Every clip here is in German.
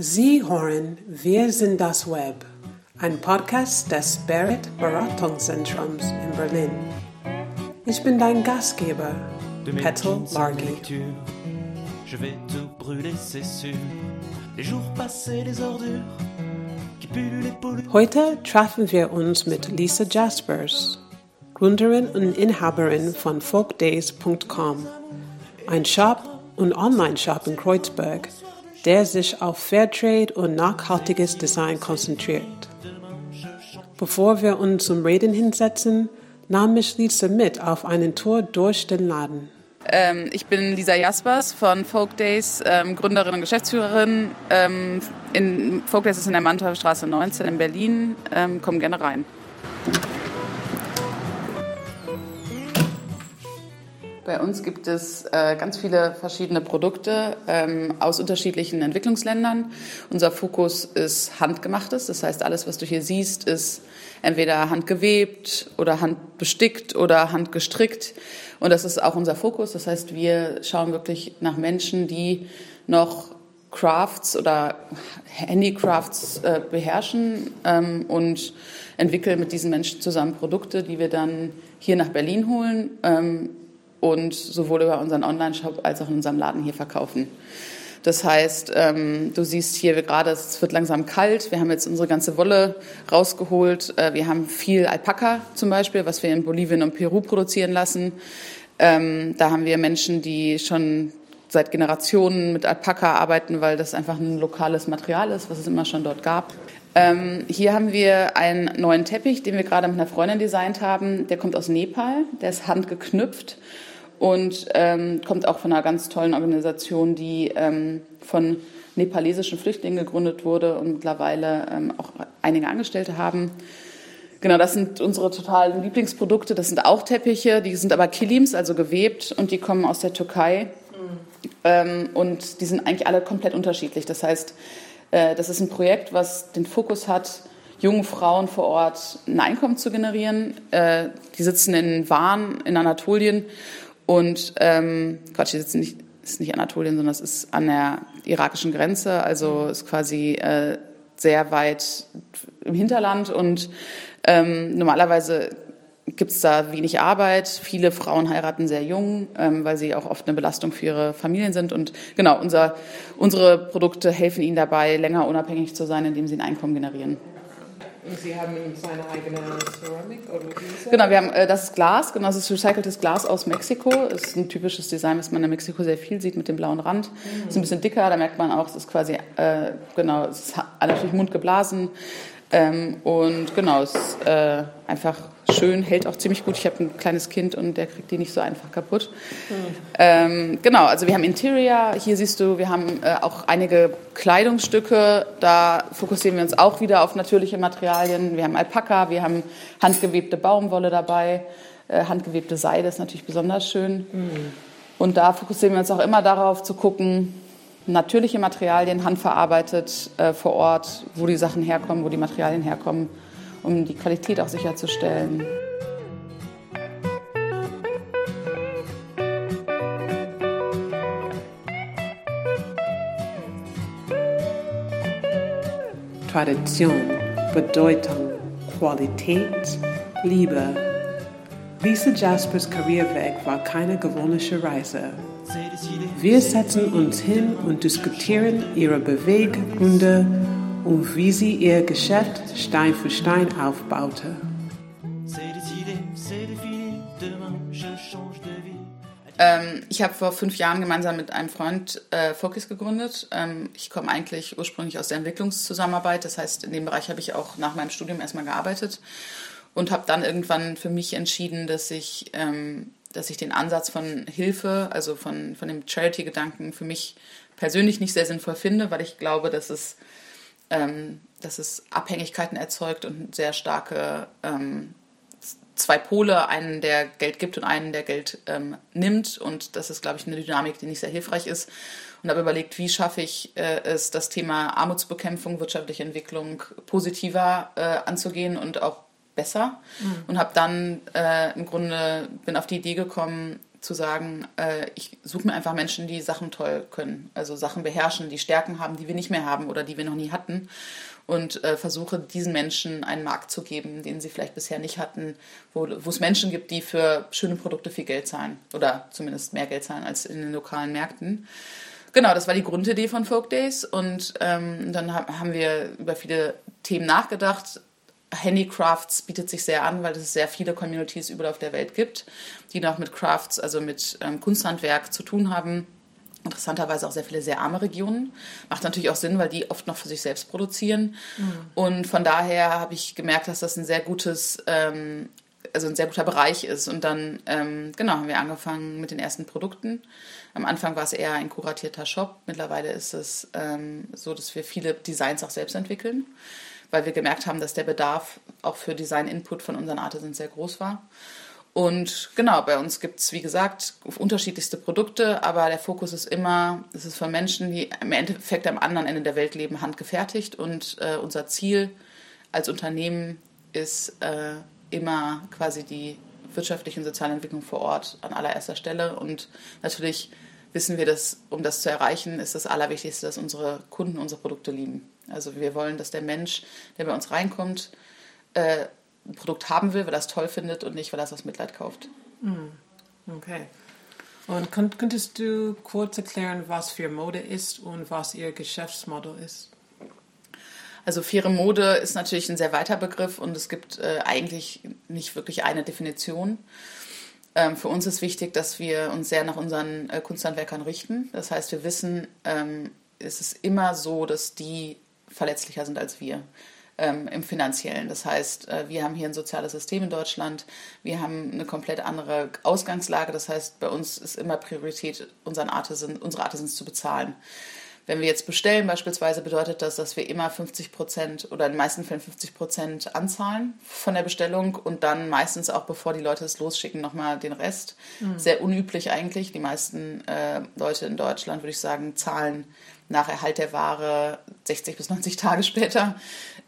Sie hören Wir sind das Web, ein Podcast des Spirit Beratungszentrums in Berlin. Ich bin dein Gastgeber, Petal Largi. Je vais tout brûler, c'est sûr. Les jours passés, les ordures. Heute treffen wir uns mit Lisa Jaspers, Gründerin und Inhaberin von folkdays.com, ein Shop und Online-Shop in Kreuzberg, der sich auf Fairtrade und nachhaltiges Design konzentriert. Bevor wir uns zum Reden hinsetzen, nahm mich Lisa mit auf einen Tour durch den Laden. Ähm, ich bin Lisa Jaspers von Folk Days, ähm, Gründerin und Geschäftsführerin. Ähm, in, Folk Days ist in der Manteufelstraße 19 in Berlin. Ähm, komm gerne rein. Bei uns gibt es äh, ganz viele verschiedene Produkte ähm, aus unterschiedlichen Entwicklungsländern. Unser Fokus ist handgemachtes, das heißt alles, was du hier siehst, ist entweder handgewebt oder handbestickt oder handgestrickt. Und das ist auch unser Fokus. Das heißt, wir schauen wirklich nach Menschen, die noch Crafts oder Handicrafts äh, beherrschen ähm, und entwickeln mit diesen Menschen zusammen Produkte, die wir dann hier nach Berlin holen ähm, und sowohl über unseren Online-Shop als auch in unserem Laden hier verkaufen. Das heißt, ähm, du siehst hier gerade, es wird langsam kalt. Wir haben jetzt unsere ganze Wolle rausgeholt. Äh, wir haben viel Alpaka zum Beispiel, was wir in Bolivien und Peru produzieren lassen. Ähm, da haben wir Menschen, die schon seit Generationen mit Alpaka arbeiten, weil das einfach ein lokales Material ist, was es immer schon dort gab. Ähm, hier haben wir einen neuen Teppich, den wir gerade mit einer Freundin designt haben. Der kommt aus Nepal, der ist handgeknüpft und ähm, kommt auch von einer ganz tollen Organisation, die ähm, von nepalesischen Flüchtlingen gegründet wurde und mittlerweile ähm, auch einige Angestellte haben. Genau, das sind unsere totalen Lieblingsprodukte. Das sind auch Teppiche, die sind aber Kilims, also gewebt und die kommen aus der Türkei. Mhm. Und die sind eigentlich alle komplett unterschiedlich. Das heißt, äh, das ist ein Projekt, was den Fokus hat, jungen Frauen vor Ort ein Einkommen zu generieren. Äh, die sitzen in Waren in Anatolien und ähm, Quatsch, die sitzen nicht, ist nicht Anatolien, sondern es ist an der irakischen Grenze, also ist quasi äh, sehr weit im Hinterland und ähm, normalerweise gibt es da wenig Arbeit. Viele Frauen heiraten sehr jung, ähm, weil sie auch oft eine Belastung für ihre Familien sind. Und genau, unser, unsere Produkte helfen ihnen dabei, länger unabhängig zu sein, indem sie ein Einkommen generieren. Und Sie haben seine eigene Ceramik oder Gläser? Genau, wir haben äh, das Glas, genau, das ist recyceltes Glas aus Mexiko. Das ist ein typisches Design, was man in Mexiko sehr viel sieht mit dem blauen Rand. Mhm. Ist ein bisschen dicker, da merkt man auch, es ist quasi, äh, genau, es ist natürlich mundgeblasen. Ähm, und genau, es ist äh, einfach schön, hält auch ziemlich gut. Ich habe ein kleines Kind und der kriegt die nicht so einfach kaputt. Mhm. Ähm, genau, also wir haben Interior, hier siehst du, wir haben äh, auch einige Kleidungsstücke, da fokussieren wir uns auch wieder auf natürliche Materialien. Wir haben Alpaka, wir haben handgewebte Baumwolle dabei, äh, handgewebte Seide ist natürlich besonders schön. Mhm. Und da fokussieren wir uns auch immer darauf zu gucken, natürliche Materialien, handverarbeitet äh, vor Ort, wo die Sachen herkommen, wo die Materialien herkommen, um die Qualität auch sicherzustellen. Tradition, Bedeutung, Qualität, Liebe. Lisa Jaspers Karriereweg war keine gewöhnliche Reise. Wir setzen uns hin und diskutieren ihre Beweggründe und wie sie ihr Geschäft Stein für Stein aufbaute. Ähm, ich habe vor fünf Jahren gemeinsam mit einem Freund äh, Focus gegründet. Ähm, ich komme eigentlich ursprünglich aus der Entwicklungszusammenarbeit. Das heißt, in dem Bereich habe ich auch nach meinem Studium erstmal gearbeitet und habe dann irgendwann für mich entschieden, dass ich ähm, dass ich den Ansatz von Hilfe, also von, von dem Charity-Gedanken für mich persönlich nicht sehr sinnvoll finde, weil ich glaube, dass es, ähm, dass es Abhängigkeiten erzeugt und sehr starke ähm, zwei Pole, einen, der Geld gibt und einen, der Geld ähm, nimmt. Und das ist, glaube ich, eine Dynamik, die nicht sehr hilfreich ist. Und habe überlegt, wie schaffe ich äh, es, das Thema Armutsbekämpfung, wirtschaftliche Entwicklung positiver äh, anzugehen und auch besser mhm. und habe dann äh, im Grunde bin auf die Idee gekommen, zu sagen, äh, ich suche mir einfach Menschen, die Sachen toll können, also Sachen beherrschen, die Stärken haben, die wir nicht mehr haben oder die wir noch nie hatten und äh, versuche diesen Menschen einen Markt zu geben, den sie vielleicht bisher nicht hatten, wo, es Menschen gibt, die für schöne Produkte viel Geld zahlen oder zumindest mehr Geld zahlen als in den lokalen Märkten. Genau, das war die Grundidee von Folk Days und ähm, dann haben wir über viele Themen nachgedacht. Handicrafts bietet sich sehr an, weil es sehr viele Communities überall auf der Welt gibt, die noch mit Crafts, also mit ähm, Kunsthandwerk zu tun haben. Interessanterweise auch sehr viele sehr arme Regionen. Macht natürlich auch Sinn, weil die oft noch für sich selbst produzieren. Mhm. Und von daher habe ich gemerkt, dass das ein sehr gutes, ähm, also ein sehr guter Bereich ist. Und dann, ähm, genau, haben wir angefangen mit den ersten Produkten. Am Anfang war es eher ein kuratierter Shop. Mittlerweile ist es ähm, so, dass wir viele Designs auch selbst entwickeln weil wir gemerkt haben, dass der Bedarf auch für Design-Input von unseren Artisans sehr groß war. Und genau, bei uns gibt es, wie gesagt, unterschiedlichste Produkte, aber der Fokus ist immer, es ist für Menschen, die im Endeffekt am anderen Ende der Welt leben, handgefertigt. Und äh, unser Ziel als Unternehmen ist äh, immer quasi die wirtschaftliche und soziale Entwicklung vor Ort an allererster Stelle. Und natürlich wissen wir, dass, um das zu erreichen, ist das Allerwichtigste, dass unsere Kunden unsere Produkte lieben. Also wir wollen, dass der Mensch, der bei uns reinkommt, äh, ein Produkt haben will, weil er es toll findet und nicht, weil er es aus Mitleid kauft. Hm. Okay. Und könntest du kurz erklären, was für Mode ist und was ihr Geschäftsmodell ist? Also faire Mode ist natürlich ein sehr weiter Begriff und es gibt äh, eigentlich nicht wirklich eine Definition. Ähm, für uns ist wichtig, dass wir uns sehr nach unseren äh, Kunsthandwerkern richten. Das heißt, wir wissen, ähm, es ist immer so, dass die verletzlicher sind als wir ähm, im finanziellen. Das heißt, äh, wir haben hier ein soziales System in Deutschland, wir haben eine komplett andere Ausgangslage. Das heißt, bei uns ist immer Priorität, unseren Artisan, unsere Artisans zu bezahlen. Wenn wir jetzt bestellen beispielsweise, bedeutet das, dass wir immer 50 Prozent oder in den meisten Fällen 50 Prozent anzahlen von der Bestellung und dann meistens auch, bevor die Leute es losschicken, nochmal den Rest. Mhm. Sehr unüblich eigentlich. Die meisten äh, Leute in Deutschland, würde ich sagen, zahlen nach Erhalt der Ware 60 bis 90 Tage später.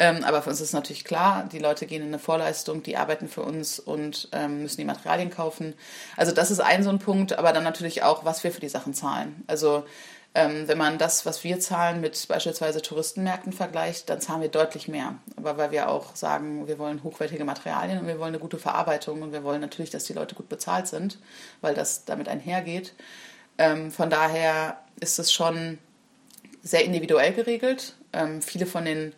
Ähm, aber für uns ist natürlich klar, die Leute gehen in eine Vorleistung, die arbeiten für uns und ähm, müssen die Materialien kaufen. Also das ist ein so ein Punkt, aber dann natürlich auch, was wir für die Sachen zahlen. Also ähm, wenn man das, was wir zahlen, mit beispielsweise Touristenmärkten vergleicht, dann zahlen wir deutlich mehr. Aber weil wir auch sagen, wir wollen hochwertige Materialien und wir wollen eine gute Verarbeitung und wir wollen natürlich, dass die Leute gut bezahlt sind, weil das damit einhergeht. Ähm, von daher ist es schon sehr individuell geregelt. Ähm, viele von den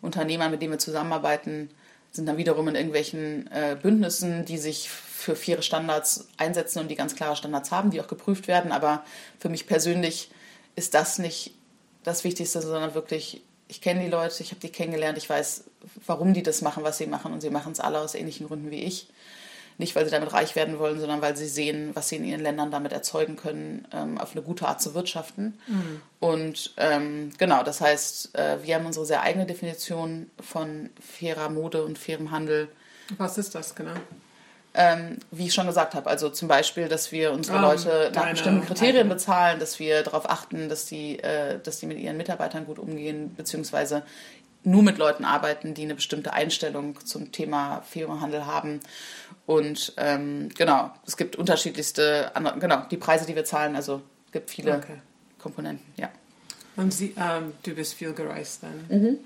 Unternehmern, mit denen wir zusammenarbeiten, sind dann wiederum in irgendwelchen äh, Bündnissen, die sich für faire Standards einsetzen und die ganz klare Standards haben, die auch geprüft werden. Aber für mich persönlich ist das nicht das Wichtigste, sondern wirklich, ich kenne die Leute, ich habe die kennengelernt, ich weiß, warum die das machen, was sie machen und sie machen es alle aus ähnlichen Gründen wie ich nicht, weil sie damit reich werden wollen, sondern weil sie sehen, was sie in ihren Ländern damit erzeugen können, ähm, auf eine gute Art zu wirtschaften. Mhm. Und ähm, genau, das heißt, äh, wir haben unsere sehr eigene Definition von fairer Mode und fairem Handel. Was ist das genau? Ähm, wie ich schon gesagt habe, also zum Beispiel, dass wir unsere oh, Leute nach bestimmten Kriterien bezahlen, dass wir darauf achten, dass die, äh, dass die mit ihren Mitarbeitern gut umgehen, beziehungsweise nur mit Leuten arbeiten, die eine bestimmte Einstellung zum Thema fairer Handel haben und ähm, genau, es gibt unterschiedlichste, andere, genau, die Preise, die wir zahlen, also es gibt viele okay. Komponenten, ja. Und Sie, ähm, du bist viel gereist dann? Mhm.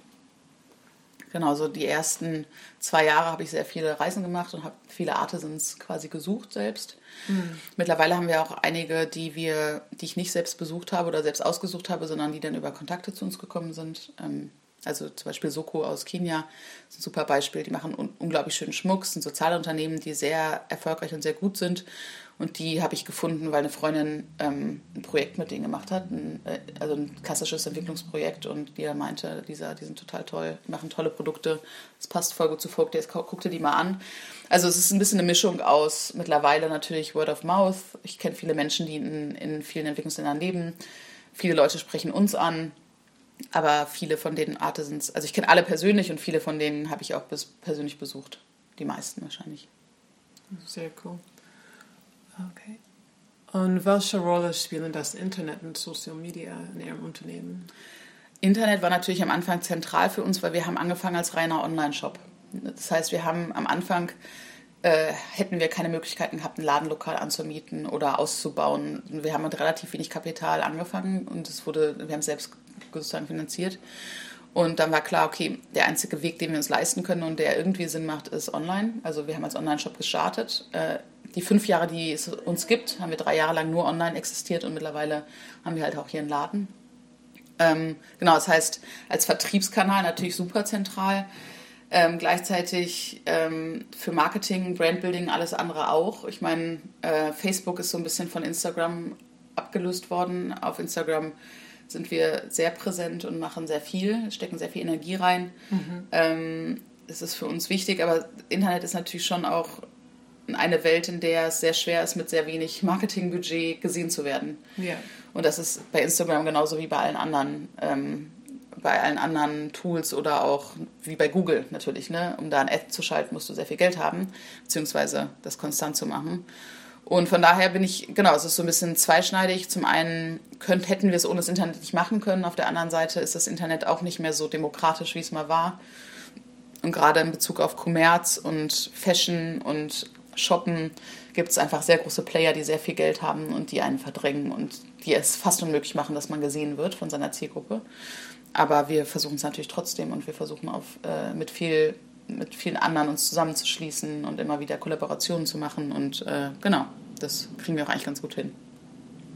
Genau, so die ersten zwei Jahre habe ich sehr viele Reisen gemacht und habe viele Artisans quasi gesucht selbst. Mhm. Mittlerweile haben wir auch einige, die wir, die ich nicht selbst besucht habe oder selbst ausgesucht habe, sondern die dann über Kontakte zu uns gekommen sind. Ähm, also zum Beispiel Soko aus Kenia ist ein super Beispiel. Die machen un unglaublich schönen Schmuck, sind soziale Unternehmen, die sehr erfolgreich und sehr gut sind. Und die habe ich gefunden, weil eine Freundin ähm, ein Projekt mit denen gemacht hat, ein, äh, also ein klassisches Entwicklungsprojekt. Und die meinte, dieser, die sind total toll, machen tolle Produkte. Das passt voll gut zu Folk Days, guck dir die mal an. Also es ist ein bisschen eine Mischung aus mittlerweile natürlich Word of Mouth. Ich kenne viele Menschen, die in, in vielen Entwicklungsländern leben. Viele Leute sprechen uns an aber viele von den Artisans, also ich kenne alle persönlich und viele von denen habe ich auch bis, persönlich besucht. Die meisten wahrscheinlich. Sehr cool. Okay. Und welche Rolle spielen das Internet und Social Media in Ihrem Unternehmen? Internet war natürlich am Anfang zentral für uns, weil wir haben angefangen als reiner Online-Shop. Das heißt, wir haben am Anfang äh, hätten wir keine Möglichkeiten gehabt, ein Ladenlokal anzumieten oder auszubauen. Wir haben mit relativ wenig Kapital angefangen und es wurde, wir haben es selbst sozusagen finanziert. Und dann war klar, okay, der einzige Weg, den wir uns leisten können und der irgendwie Sinn macht, ist online. Also wir haben als Online-Shop gestartet. Äh, die fünf Jahre, die es uns gibt, haben wir drei Jahre lang nur online existiert und mittlerweile haben wir halt auch hier einen Laden. Ähm, genau, das heißt, als Vertriebskanal natürlich super zentral. Ähm, gleichzeitig ähm, für Marketing, Brandbuilding, alles andere auch. Ich meine, äh, Facebook ist so ein bisschen von Instagram abgelöst worden. Auf Instagram sind wir sehr präsent und machen sehr viel, stecken sehr viel Energie rein. Mhm. Ähm, das ist für uns wichtig, aber Internet ist natürlich schon auch eine Welt, in der es sehr schwer ist, mit sehr wenig Marketingbudget gesehen zu werden. Ja. Und das ist bei Instagram genauso wie bei allen anderen, ähm, bei allen anderen Tools oder auch wie bei Google natürlich. Ne? Um da ein Ad zu schalten, musst du sehr viel Geld haben, beziehungsweise das konstant zu machen. Und von daher bin ich, genau, es ist so ein bisschen zweischneidig. Zum einen könnt, hätten wir es ohne das Internet nicht machen können. Auf der anderen Seite ist das Internet auch nicht mehr so demokratisch, wie es mal war. Und gerade in Bezug auf Kommerz und Fashion und Shoppen gibt es einfach sehr große Player, die sehr viel Geld haben und die einen verdrängen und die es fast unmöglich machen, dass man gesehen wird von seiner Zielgruppe. Aber wir versuchen es natürlich trotzdem und wir versuchen auf, äh, mit viel mit vielen anderen uns zusammenzuschließen und immer wieder Kollaborationen zu machen. Und äh, genau, das kriegen wir auch eigentlich ganz gut hin.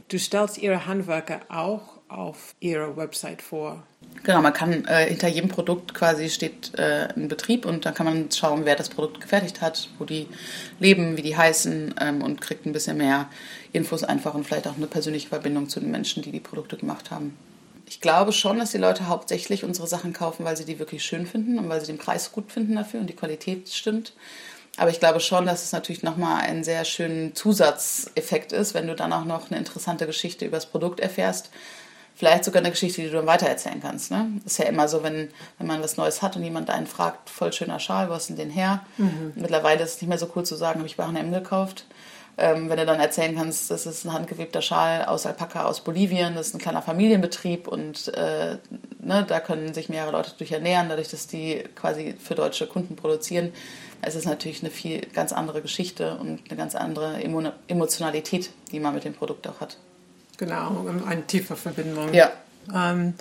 Du stellst Ihre Handwerker auch auf Ihrer Website vor. Genau, man kann äh, hinter jedem Produkt quasi steht äh, ein Betrieb und dann kann man schauen, wer das Produkt gefertigt hat, wo die leben, wie die heißen ähm, und kriegt ein bisschen mehr Infos einfach und vielleicht auch eine persönliche Verbindung zu den Menschen, die die Produkte gemacht haben ich glaube schon, dass die Leute hauptsächlich unsere Sachen kaufen, weil sie die wirklich schön finden und weil sie den Preis gut finden dafür und die Qualität stimmt. Aber ich glaube schon, dass es natürlich nochmal ein sehr schöner Zusatzeffekt ist, wenn du dann auch noch eine interessante Geschichte über das Produkt erfährst. Vielleicht sogar eine Geschichte, die du dann weitererzählen kannst. Ne? Ist ja immer so, wenn, wenn man was Neues hat und jemand einen fragt, voll schöner Schal, wo hast du denn den her? Mhm. Mittlerweile ist es nicht mehr so cool zu sagen, habe ich bei H&M gekauft. Ähm, wenn du dann erzählen kannst, das ist ein handgewebter Schal aus Alpaka aus Bolivien, das ist ein kleiner Familienbetrieb und äh, ne, da können sich mehrere Leute durch ernähren, dadurch, dass die quasi für deutsche Kunden produzieren. Es ist natürlich eine viel ganz andere Geschichte und eine ganz andere Emo Emotionalität, die man mit dem Produkt auch hat. Genau, eine tiefe Verbindung. Ja. Ähm,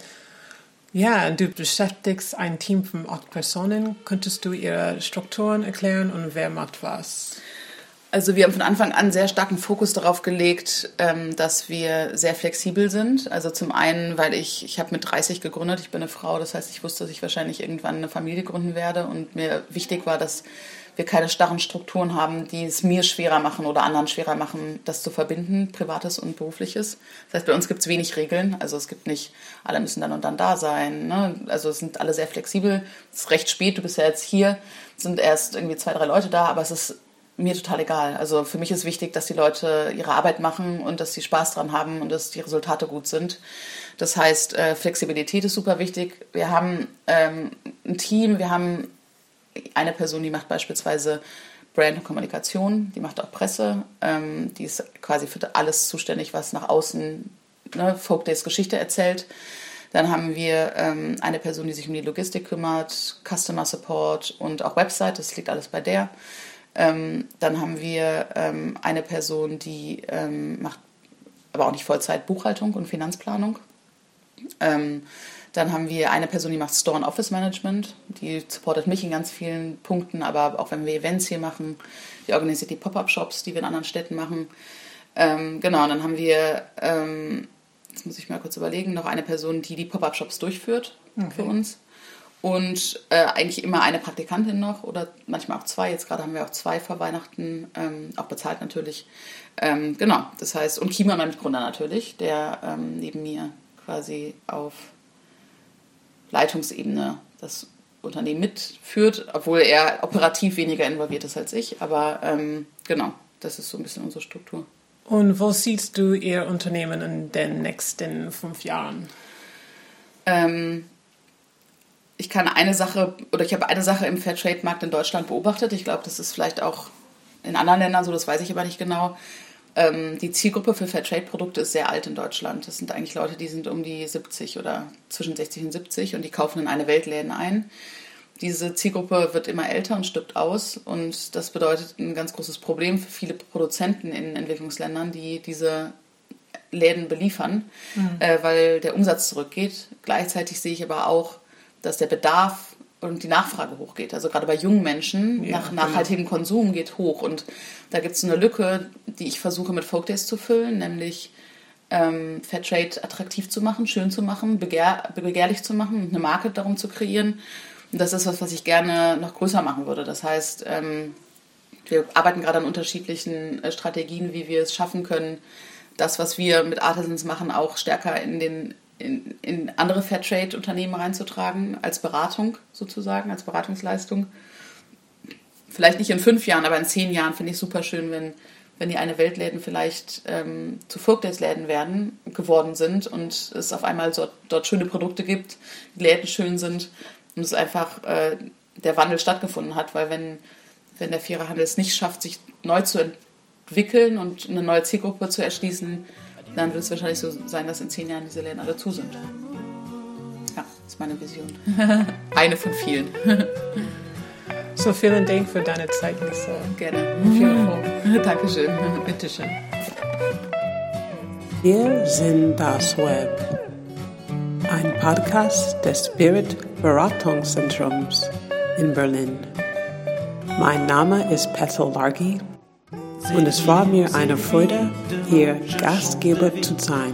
ja, du beschäftigst ein Team von acht Personen. Könntest du ihre Strukturen erklären und wer macht was? Also wir haben von Anfang an sehr starken Fokus darauf gelegt, ähm, dass wir sehr flexibel sind. Also zum einen, weil ich, ich habe mit 30 gegründet, ich bin eine Frau, das heißt, ich wusste, dass ich wahrscheinlich irgendwann eine Familie gründen werde und mir wichtig war, dass wir keine starren Strukturen haben, die es mir schwerer machen oder anderen schwerer machen, das zu verbinden, privates und berufliches. Das heißt, bei uns gibt es wenig Regeln. Also es gibt nicht, alle müssen dann und dann da sein. Ne? Also es sind alle sehr flexibel. Es ist recht spät, du bist ja jetzt hier, sind erst irgendwie zwei, drei Leute da, aber es ist mir total egal. Also für mich ist wichtig, dass die Leute ihre Arbeit machen und dass sie Spaß dran haben und dass die Resultate gut sind. Das heißt, äh, Flexibilität ist super wichtig. Wir haben ähm, ein Team, wir haben eine Person, die macht beispielsweise Brand und Kommunikation, die macht auch Presse, ähm, die ist quasi für alles zuständig, was nach außen ne, Folk Days Geschichte erzählt. Dann haben wir ähm, eine Person, die sich um die Logistik kümmert, Customer Support und auch Website, das liegt alles bei der. Ähm, dann haben wir ähm, eine Person, die ähm, macht aber auch nicht Vollzeit Buchhaltung und Finanzplanung. Ähm, dann haben wir eine Person, die macht Store und Office Management. Die supportet mich in ganz vielen Punkten, aber auch wenn wir Events hier machen. Die organisiert die Pop-Up-Shops, die wir in anderen Städten machen. Ähm, genau, und dann haben wir, ähm, jetzt muss ich mal kurz überlegen, noch eine Person, die die Pop-Up-Shops durchführt okay. für uns und äh, eigentlich immer eine Praktikantin noch oder manchmal auch zwei. Jetzt gerade haben wir auch zwei vor Weihnachten, ähm, auch bezahlt natürlich. Ähm, genau, das heißt, und Kima, mein Mitgründer natürlich, der ähm, neben mir quasi auf Leitungsebene das Unternehmen mitführt, obwohl er operativ weniger involviert ist als ich. Aber ähm, genau, das ist so ein bisschen unsere Struktur. Und wo siehst du Ihr Unternehmen in den nächsten fünf Jahren? Ähm, ich kann eine Sache oder ich habe eine Sache im Fairtrade-Markt in Deutschland beobachtet. Ich glaube, das ist vielleicht auch in anderen Ländern so, das weiß ich aber nicht genau. Ähm, die Zielgruppe für Fairtrade-Produkte ist sehr alt in Deutschland. Das sind eigentlich Leute, die sind um die 70 oder zwischen 60 und 70 und die kaufen in eine Weltläden ein. diese Zielgruppe wird immer älter und stirbt aus. Und das bedeutet ein ganz großes Problem für viele Produzenten in Entwicklungsländern, die diese Läden beliefern, mhm. äh, weil der Umsatz zurückgeht. Gleichzeitig sehe ich aber auch, dass der Bedarf und die Nachfrage hochgeht. Also gerade bei jungen Menschen ja, nach nachhaltigem genau. Konsum geht hoch. Und da gibt es eine Lücke, die ich versuche mit Folk Days zu füllen, nämlich ähm, Fairtrade attraktiv zu machen, schön zu machen, begehr, begehrlich zu machen, eine Marke darum zu kreieren. Und das ist was, was ich gerne noch größer machen würde. Das heißt, ähm, wir arbeiten gerade an unterschiedlichen äh, Strategien, wie wir es schaffen können, das, was wir mit Artisans machen, auch stärker in den in, in andere Fairtrade-Unternehmen reinzutragen, als Beratung sozusagen, als Beratungsleistung. Vielleicht nicht in fünf Jahren, aber in zehn Jahren finde ich super schön, wenn, wenn die eine Weltläden vielleicht ähm, zu Folkdays-Läden werden, geworden sind und es auf einmal so, dort schöne Produkte gibt, die Läden schön sind und es einfach äh, der Wandel stattgefunden hat, weil wenn, wenn der faire Handel es nicht schafft, sich neu zu entwickeln und eine neue Zielgruppe zu erschließen, dann wird es wahrscheinlich so sein, dass in zehn Jahren diese Läden alle zu sind. Ja, das ist meine Vision. Eine von vielen. so vielen Dank für deine Zeit, Lisa. Gerne. Viel Erfolg. Dankeschön. Bitteschön. Wir sind das Web. Ein Podcast des Spirit Beratungszentrums in Berlin. Mein Name ist Petal Largi und es war mir eine Freude, hier Gastgeber zu sein.